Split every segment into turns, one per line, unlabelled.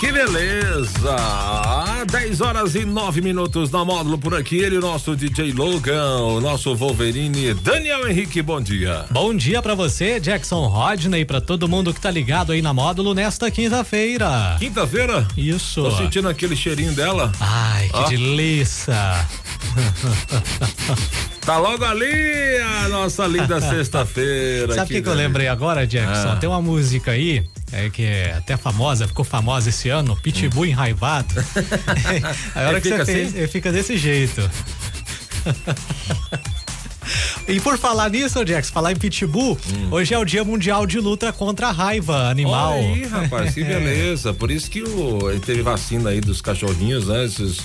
Que beleza! 10 horas e 9 minutos na módulo por aqui. Ele, o nosso DJ Logan, o nosso Wolverine, Daniel Henrique, bom dia.
Bom dia para você, Jackson Rodney, para todo mundo que tá ligado aí na módulo nesta quinta-feira.
Quinta-feira?
Isso.
Tô sentindo aquele cheirinho dela.
Ai, que ah. delícia!
tá logo ali a nossa linda sexta-feira.
Sabe o que, que eu lembrei agora, Jackson? Ah. Tem uma música aí é que é até famosa, ficou famosa esse ano, Pitbull hum. enraivado. a hora é, que você assim? fez, é, fica desse jeito. E por falar nisso, Jax, falar em pitbull, hum. hoje é o Dia Mundial de Luta contra a Raiva Animal.
Olha aí, rapaz, que beleza. Por isso que o, teve vacina aí dos cachorrinhos, né? Esses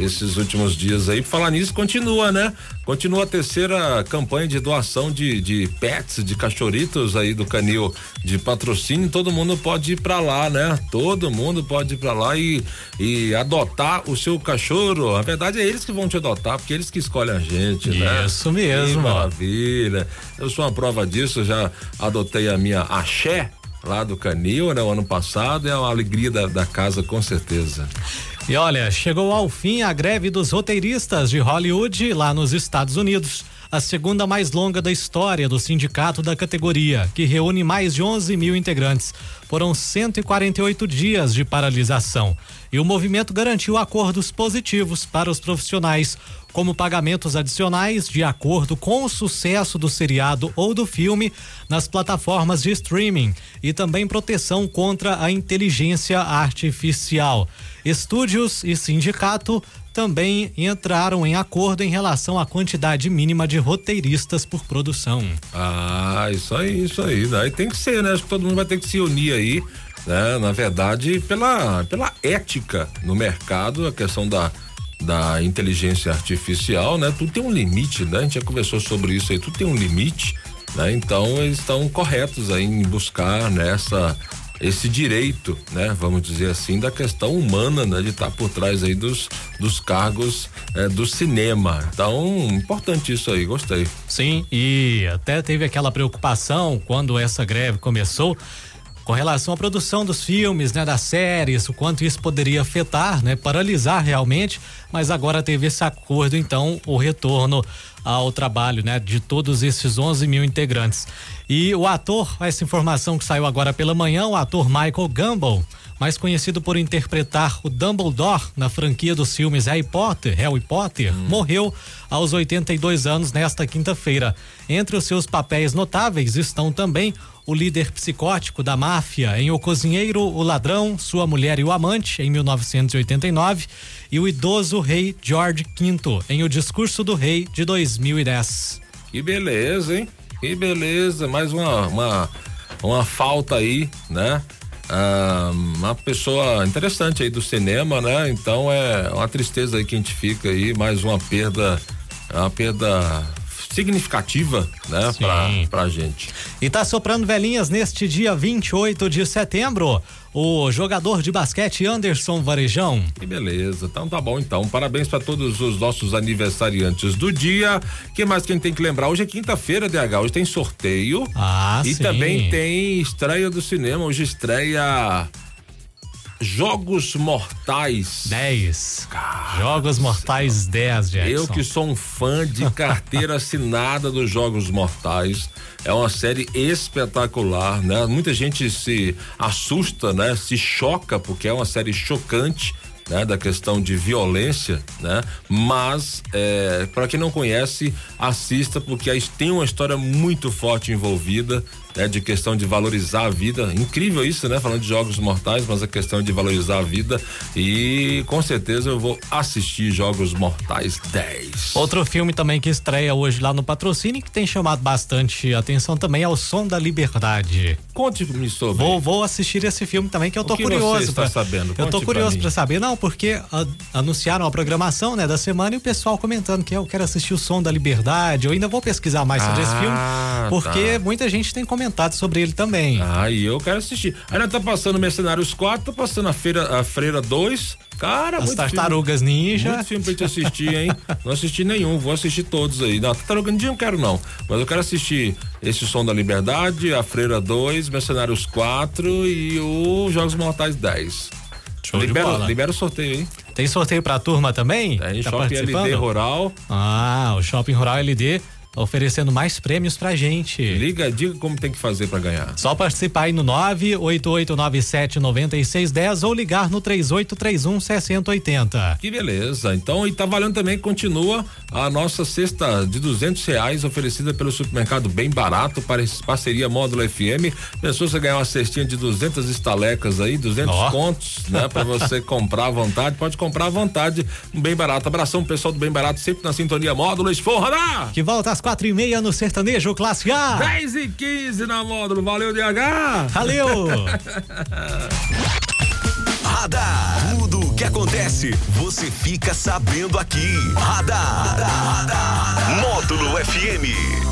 esses últimos dias aí. Falar nisso, continua, né? Continua a terceira campanha de doação de, de pets, de cachorritos aí do canil de patrocínio. Todo mundo pode ir para lá, né? Todo mundo pode ir para lá e, e adotar o seu cachorro. A verdade é eles que vão te adotar, porque eles que escolhem a gente, né?
Isso mesmo.
Que maravilha. Eu sou uma prova disso, já adotei a minha axé lá do Canil, né? O ano passado, é uma alegria da, da casa, com certeza.
E olha, chegou ao fim a greve dos roteiristas de Hollywood lá nos Estados Unidos. A segunda mais longa da história do sindicato da categoria, que reúne mais de 11 mil integrantes. Foram 148 dias de paralisação. E o movimento garantiu acordos positivos para os profissionais, como pagamentos adicionais de acordo com o sucesso do seriado ou do filme nas plataformas de streaming e também proteção contra a inteligência artificial. Estúdios e sindicato também entraram em acordo em relação à quantidade mínima de roteiristas por produção.
Ah, isso aí, isso aí. Daí tem que ser, né? Acho que todo mundo vai ter que se unir aí, né? Na verdade, pela, pela ética no mercado, a questão da da inteligência artificial, né? Tudo tem um limite, né? A gente já conversou sobre isso aí, tudo tem um limite, né? Então eles estão corretos aí em buscar nessa esse direito, né? Vamos dizer assim, da questão humana, né? De estar tá por trás aí dos, dos cargos é, do cinema. Então, importante isso aí, gostei.
Sim, e até teve aquela preocupação quando essa greve começou com relação à produção dos filmes, né, das séries, o quanto isso poderia afetar, né, paralisar realmente, mas agora teve esse acordo, então, o retorno ao trabalho, né, de todos esses 11 mil integrantes. E o ator, essa informação que saiu agora pela manhã, o ator Michael Gambon, mais conhecido por interpretar o Dumbledore na franquia dos filmes Harry Potter, Harry Potter, hum. morreu aos 82 anos nesta quinta-feira. Entre os seus papéis notáveis estão também o líder psicótico da máfia em O Cozinheiro, o Ladrão, Sua Mulher e o Amante, em 1989, e o idoso rei George V, em O Discurso do Rei, de 2010.
Que beleza, hein? Que beleza, mais uma, uma, uma falta aí, né? Ah, uma pessoa interessante aí do cinema, né? Então é uma tristeza aí que a gente fica aí, mais uma perda, uma perda significativa, né, pra, pra gente.
E tá soprando velhinhas neste dia 28 de setembro. O jogador de basquete Anderson Varejão.
Que beleza. Então tá bom então. Parabéns para todos os nossos aniversariantes do dia. que mais que a gente tem que lembrar? Hoje é quinta-feira, DH. Hoje tem sorteio.
Ah,
e
sim.
também tem estreia do cinema. Hoje estreia Jogos Mortais
10. Jogos Mortais 10, Jackson.
Eu que sou um fã de carteira assinada dos Jogos Mortais. É uma série espetacular, né? Muita gente se assusta, né? Se choca porque é uma série chocante. Né, da questão de violência, né? Mas é, para quem não conhece, assista porque aí tem uma história muito forte envolvida, né, de questão de valorizar a vida. Incrível isso, né? Falando de jogos mortais, mas a questão de valorizar a vida. E com certeza eu vou assistir Jogos Mortais 10.
Outro filme também que estreia hoje lá no patrocínio, que tem chamado bastante atenção também, é O Som da Liberdade.
Conte-me sobre.
Vou, vou assistir esse filme também, que eu tô
o que
curioso. Pra,
sabendo?
Conte eu tô curioso para saber. Não, porque a, anunciaram a programação, né, da semana e o pessoal comentando que eu quero assistir o Som da Liberdade. Eu ainda vou pesquisar mais sobre ah, esse filme, ah, porque tá. muita gente tem comentado sobre ele também.
Ah, e eu quero assistir. Ainda tá passando Mercenários 4, tá passando a Feira a Freira 2. Cara,
As Tartarugas filme, Ninja.
Muito filme pra gente assistir, hein? não assisti nenhum, vou assistir todos aí. Não, Tartaruga Ninja não quero não, mas eu quero assistir esse Som da Liberdade, a Freira 2, Mercenários 4 e o Jogos Mortais 10. Show libera, libera o sorteio aí.
Tem sorteio pra turma também?
Tem, tá Shopping LD Rural.
Ah, o Shopping Rural LD oferecendo mais prêmios pra gente.
Liga, diga como tem que fazer para ganhar.
Só participar aí no 988979610 ou ligar no 3831 6080.
Que beleza. Então, e tá valendo também, continua a nossa cesta de duzentos reais oferecida pelo supermercado Bem Barato para parceria Módulo FM. Pensou você ganhar uma cestinha de 200 estalecas aí, 200 oh. contos, né? Para você comprar à vontade. Pode comprar à vontade, Bem Barato. Abração pessoal do Bem Barato, sempre na sintonia Módulo. Esforra,
Que volta às quatro e meia no Sertanejo Classe A.
10 e 15 na módulo. Valeu, DH.
Valeu.
Radar. Tudo o que acontece, você fica sabendo aqui. Radar. Radar. Módulo FM.